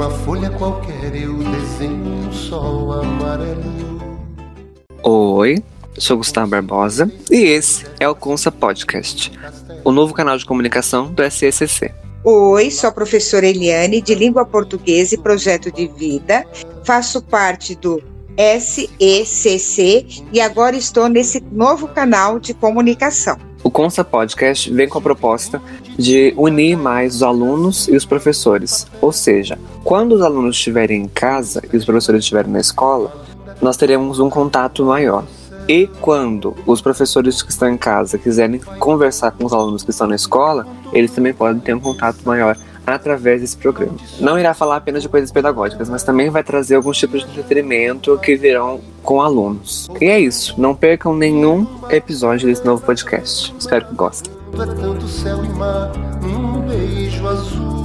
Numa folha qualquer eu desenho um sol amarelo. Oi, sou Gustavo Barbosa e esse é o Consa Podcast, o novo canal de comunicação do SCCC. Oi, sou a professora Eliane, de Língua Portuguesa e Projeto de Vida. Faço parte do SECC e agora estou nesse novo canal de comunicação. O Consa Podcast vem com a proposta de unir mais os alunos e os professores. Ou seja, quando os alunos estiverem em casa e os professores estiverem na escola, nós teremos um contato maior. E quando os professores que estão em casa quiserem conversar com os alunos que estão na escola, eles também podem ter um contato maior através desse programa. Não irá falar apenas de coisas pedagógicas, mas também vai trazer alguns tipos de entretenimento que virão com alunos. E é isso. Não percam nenhum episódio desse novo podcast. Espero que gostem. É tanto céu e mar beijo